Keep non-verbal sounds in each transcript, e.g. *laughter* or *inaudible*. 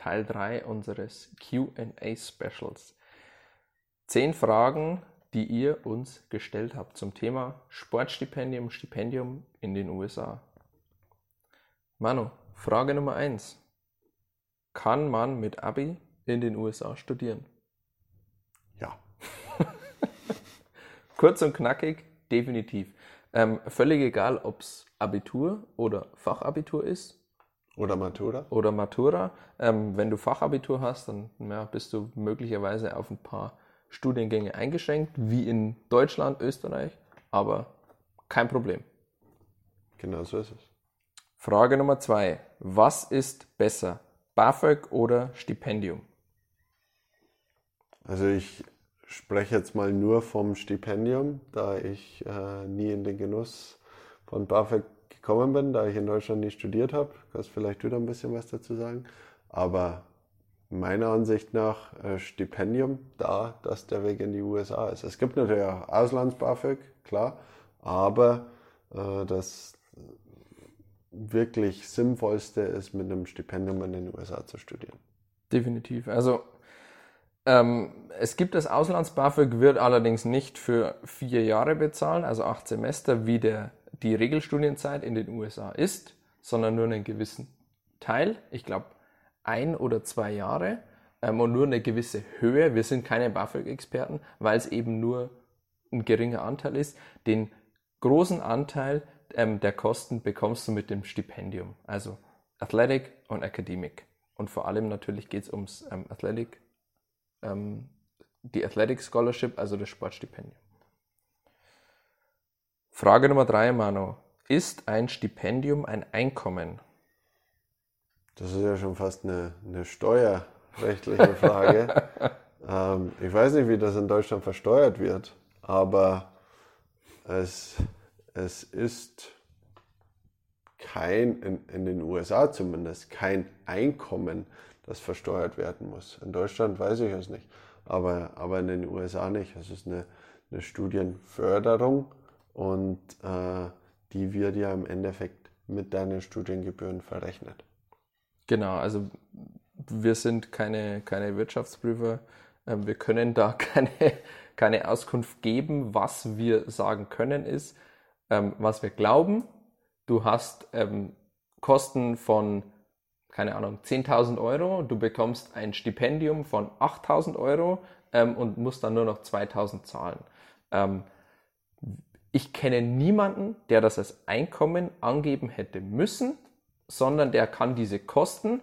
Teil 3 unseres QA Specials. Zehn Fragen, die ihr uns gestellt habt zum Thema Sportstipendium, Stipendium in den USA. Manu, Frage Nummer 1. Kann man mit Abi in den USA studieren? Ja. *laughs* Kurz und knackig, definitiv. Ähm, völlig egal, ob es Abitur oder Fachabitur ist. Oder Matura. Oder Matura. Ähm, wenn du Fachabitur hast, dann ja, bist du möglicherweise auf ein paar Studiengänge eingeschränkt, wie in Deutschland, Österreich, aber kein Problem. Genau so ist es. Frage Nummer zwei. Was ist besser, BAföG oder Stipendium? Also ich spreche jetzt mal nur vom Stipendium, da ich äh, nie in den Genuss von BAföG gekommen bin, da ich in Deutschland nie studiert habe. Kannst vielleicht du da ein bisschen was dazu sagen. Aber meiner Ansicht nach äh, Stipendium, da dass der Weg in die USA ist. Es gibt natürlich auch Auslands-BAföG, klar, aber äh, das wirklich Sinnvollste ist, mit einem Stipendium in den USA zu studieren. Definitiv. Also ähm, es gibt das Auslands-BAföG, wird allerdings nicht für vier Jahre bezahlen, also acht Semester, wie der, die Regelstudienzeit in den USA ist, sondern nur einen gewissen Teil. Ich glaube, ein oder zwei Jahre ähm, und nur eine gewisse Höhe. Wir sind keine BAföG-Experten, weil es eben nur ein geringer Anteil ist. Den großen Anteil ähm, der Kosten bekommst du mit dem Stipendium, also Athletic und Academic. Und vor allem natürlich geht es ums ähm, Athletic, ähm, die Athletic Scholarship, also das Sportstipendium. Frage Nummer drei, Manu. Ist ein Stipendium ein Einkommen? Das ist ja schon fast eine, eine steuerrechtliche Frage. *laughs* ähm, ich weiß nicht, wie das in Deutschland versteuert wird, aber es, es ist kein, in, in den USA zumindest, kein Einkommen, das versteuert werden muss. In Deutschland weiß ich es nicht, aber, aber in den USA nicht. Es ist eine, eine Studienförderung und äh, die wird ja im Endeffekt mit deinen Studiengebühren verrechnet. Genau, also wir sind keine, keine Wirtschaftsprüfer. Ähm, wir können da *laughs* keine, keine Auskunft geben. Was wir sagen können ist, ähm, was wir glauben. Du hast ähm, Kosten von, keine Ahnung, 10.000 Euro. Du bekommst ein Stipendium von 8.000 Euro und musst dann nur noch 2.000 zahlen. Ich kenne niemanden, der das als Einkommen angeben hätte müssen sondern der kann diese Kosten,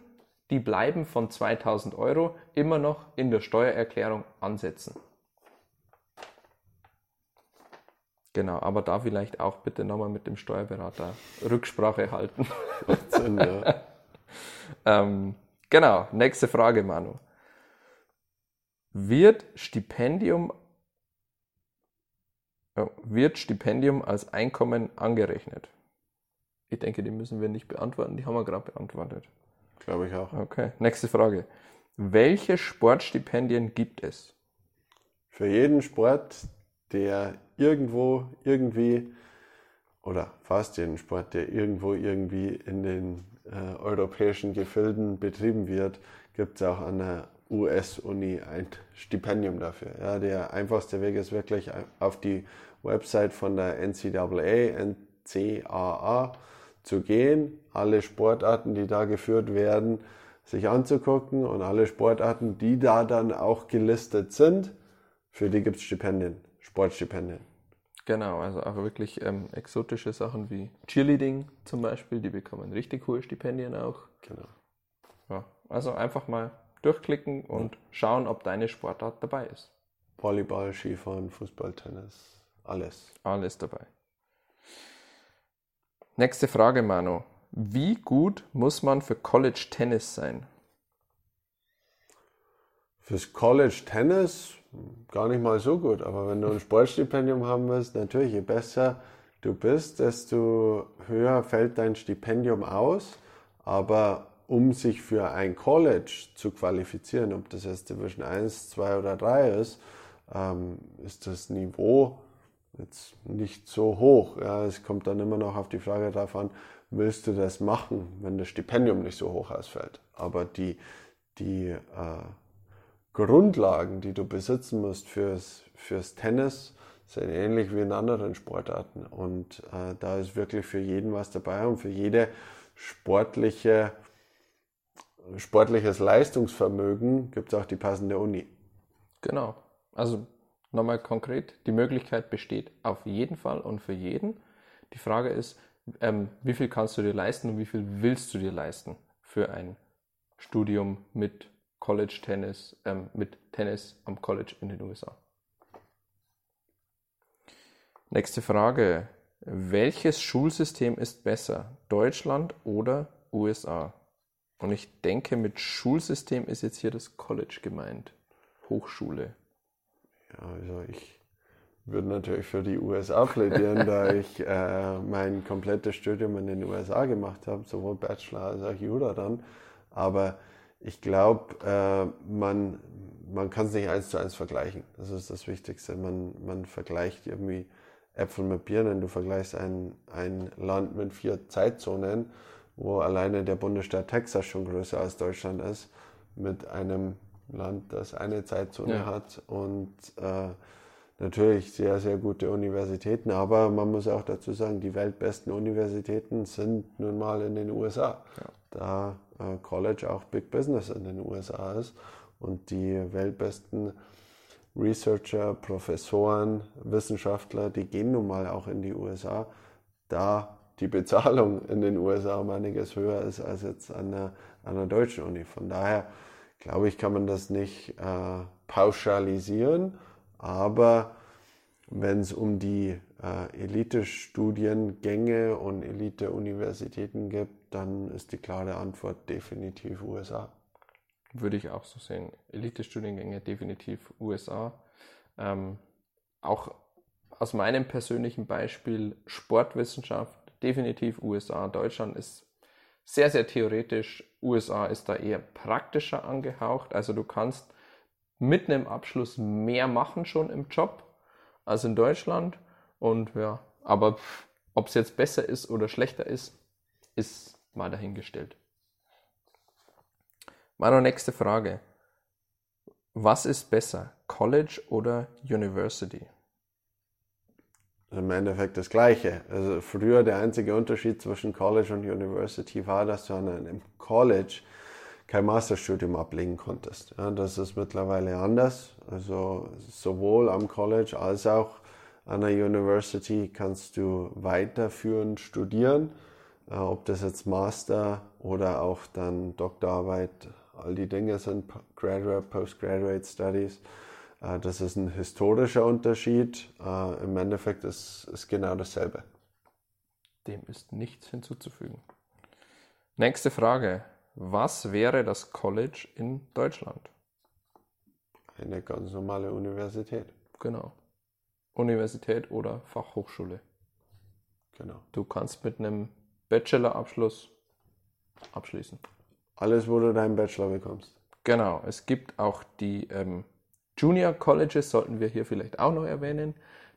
die bleiben von 2000 Euro, immer noch in der Steuererklärung ansetzen. Genau, aber da vielleicht auch bitte nochmal mit dem Steuerberater Rücksprache halten. Sinn, ja. *laughs* ähm, genau, nächste Frage, Manu. Wird Stipendium, wird Stipendium als Einkommen angerechnet? Ich denke, die müssen wir nicht beantworten, die haben wir gerade beantwortet. Glaube ich auch. Okay, nächste Frage. Welche Sportstipendien gibt es? Für jeden Sport, der irgendwo, irgendwie, oder fast jeden Sport, der irgendwo, irgendwie in den äh, europäischen Gefilden betrieben wird, gibt es auch der US-Uni ein Stipendium dafür. Ja, der einfachste Weg ist wirklich auf die Website von der NCAA, NCAA zu gehen, alle Sportarten, die da geführt werden, sich anzugucken und alle Sportarten, die da dann auch gelistet sind, für die gibt es Stipendien, Sportstipendien. Genau, also auch wirklich ähm, exotische Sachen wie Cheerleading zum Beispiel, die bekommen richtig hohe Stipendien auch. Genau. Ja, also einfach mal durchklicken und schauen, ob deine Sportart dabei ist. Volleyball, Skifahren, Fußball, Tennis, alles. Alles dabei. Nächste Frage, Manu. Wie gut muss man für College Tennis sein? Fürs College Tennis gar nicht mal so gut, aber wenn du ein Sportstipendium haben willst, natürlich, je besser du bist, desto höher fällt dein Stipendium aus. Aber um sich für ein College zu qualifizieren, ob das jetzt Division 1, 2 oder 3 ist, ähm, ist das Niveau jetzt nicht so hoch. Ja, es kommt dann immer noch auf die Frage darauf an, willst du das machen, wenn das Stipendium nicht so hoch ausfällt. Aber die, die äh, Grundlagen, die du besitzen musst fürs, fürs Tennis, sind ähnlich wie in anderen Sportarten. Und äh, da ist wirklich für jeden was dabei und für jede sportliche, sportliches Leistungsvermögen gibt es auch die passende Uni. Genau. Also nochmal konkret, die Möglichkeit besteht auf jeden Fall und für jeden. Die Frage ist, ähm, wie viel kannst du dir leisten und wie viel willst du dir leisten für ein Studium mit College Tennis, ähm, mit Tennis am College in den USA. Nächste Frage. Welches Schulsystem ist besser? Deutschland oder USA? Und ich denke, mit Schulsystem ist jetzt hier das College gemeint. Hochschule. Ja, also ich würde natürlich für die USA plädieren, da *laughs* ich äh, mein komplettes Studium in den USA gemacht habe, sowohl Bachelor als auch Jura dann. Aber ich glaube, äh, man, man kann es nicht eins zu eins vergleichen. Das ist das Wichtigste. Man, man vergleicht irgendwie Äpfel mit Birnen. Du vergleichst ein, ein Land mit vier Zeitzonen, wo alleine der Bundesstaat Texas schon größer als Deutschland ist, mit einem Land, das eine Zeitzone ja. hat und äh, natürlich sehr, sehr gute Universitäten. Aber man muss auch dazu sagen, die weltbesten Universitäten sind nun mal in den USA. Ja. Da äh, College auch Big Business in den USA ist und die weltbesten Researcher, Professoren, Wissenschaftler, die gehen nun mal auch in die USA, da die Bezahlung in den USA um einiges höher ist als jetzt an der, an der deutschen Uni. Von daher glaube ich, kann man das nicht äh, pauschalisieren, aber wenn es um die äh, Elite-Studiengänge und Elite-Universitäten geht, dann ist die klare Antwort definitiv USA. Würde ich auch so sehen. Elite-Studiengänge definitiv USA. Ähm, auch aus meinem persönlichen Beispiel Sportwissenschaft definitiv USA. Deutschland ist sehr, sehr theoretisch. USA ist da eher praktischer angehaucht. Also du kannst mit einem Abschluss mehr machen schon im Job als in Deutschland. Und ja, aber ob es jetzt besser ist oder schlechter ist, ist mal dahingestellt. Meine nächste Frage. Was ist besser, College oder University? Im Endeffekt das Gleiche. Also früher der einzige Unterschied zwischen College und University war, dass du an einem College kein Masterstudium ablegen konntest. Ja, das ist mittlerweile anders. Also sowohl am College als auch an der University kannst du weiterführend studieren, äh, ob das jetzt Master oder auch dann Doktorarbeit, all die Dinge sind, Graduate, Postgraduate Studies. Äh, das ist ein historischer Unterschied. Äh, Im Endeffekt ist es genau dasselbe. Dem ist nichts hinzuzufügen. Nächste Frage. Was wäre das College in Deutschland? Eine ganz normale Universität. Genau. Universität oder Fachhochschule. Genau. Du kannst mit einem Bachelorabschluss abschließen. Alles, wo du deinen Bachelor bekommst. Genau. Es gibt auch die ähm, Junior Colleges, sollten wir hier vielleicht auch noch erwähnen.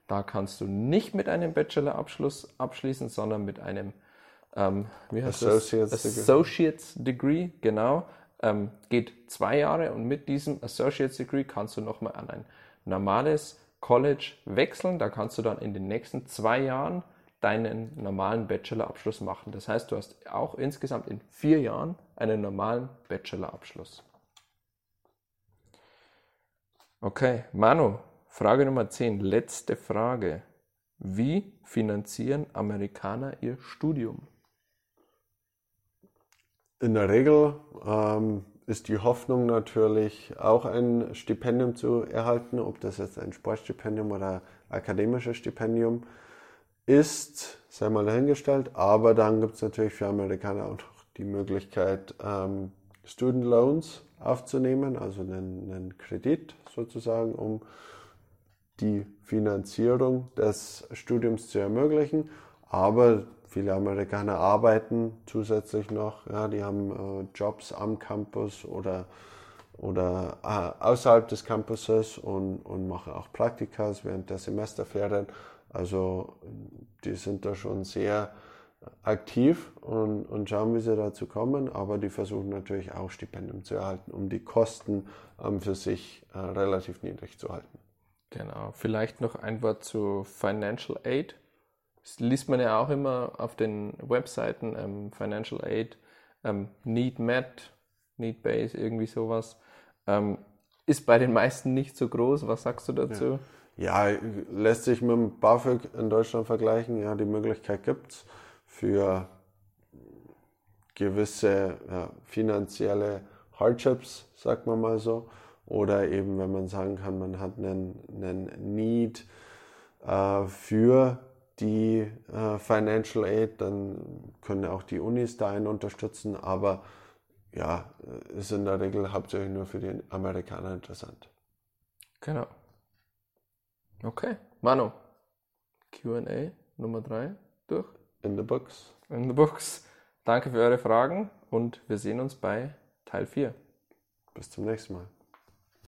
Da kannst du nicht mit einem Bachelorabschluss abschließen, sondern mit einem ähm, Associates? Associates Degree. Genau. Ähm, geht zwei Jahre und mit diesem Associates Degree kannst du nochmal an ein normales College wechseln. Da kannst du dann in den nächsten zwei Jahren deinen normalen Bachelorabschluss machen. Das heißt, du hast auch insgesamt in vier Jahren einen normalen Bachelorabschluss. Okay, Manu, Frage Nummer 10, letzte Frage. Wie finanzieren Amerikaner ihr Studium? In der Regel ähm, ist die Hoffnung natürlich auch ein Stipendium zu erhalten, ob das jetzt ein Sportstipendium oder akademisches Stipendium ist, sei mal dahingestellt. Aber dann gibt es natürlich für Amerikaner auch die Möglichkeit, ähm, Student Loans aufzunehmen, also einen, einen Kredit sozusagen, um die Finanzierung des Studiums zu ermöglichen. Aber Viele Amerikaner arbeiten zusätzlich noch, ja, die haben äh, Jobs am Campus oder, oder äh, außerhalb des Campuses und, und machen auch Praktikas während der Semesterferien. Also die sind da schon sehr aktiv und, und schauen, wie sie dazu kommen, aber die versuchen natürlich auch Stipendium zu erhalten, um die Kosten ähm, für sich äh, relativ niedrig zu halten. Genau. Vielleicht noch ein Wort zu Financial Aid. Das liest man ja auch immer auf den Webseiten ähm, Financial Aid, ähm, Need Met, Need Base, irgendwie sowas. Ähm, ist bei den meisten nicht so groß. Was sagst du dazu? Ja. ja lässt sich mit dem BAföG in Deutschland vergleichen. Ja, die Möglichkeit gibt es für gewisse ja, finanzielle Hardships, sagt man mal so. Oder eben, wenn man sagen kann, man hat einen, einen Need äh, für die äh, Financial Aid, dann können auch die Unis da einen unterstützen, aber ja, ist in der Regel hauptsächlich nur für die Amerikaner interessant. Genau. Okay, Manu, QA Nummer 3 durch. In the books. In the books. Danke für eure Fragen und wir sehen uns bei Teil 4. Bis zum nächsten Mal.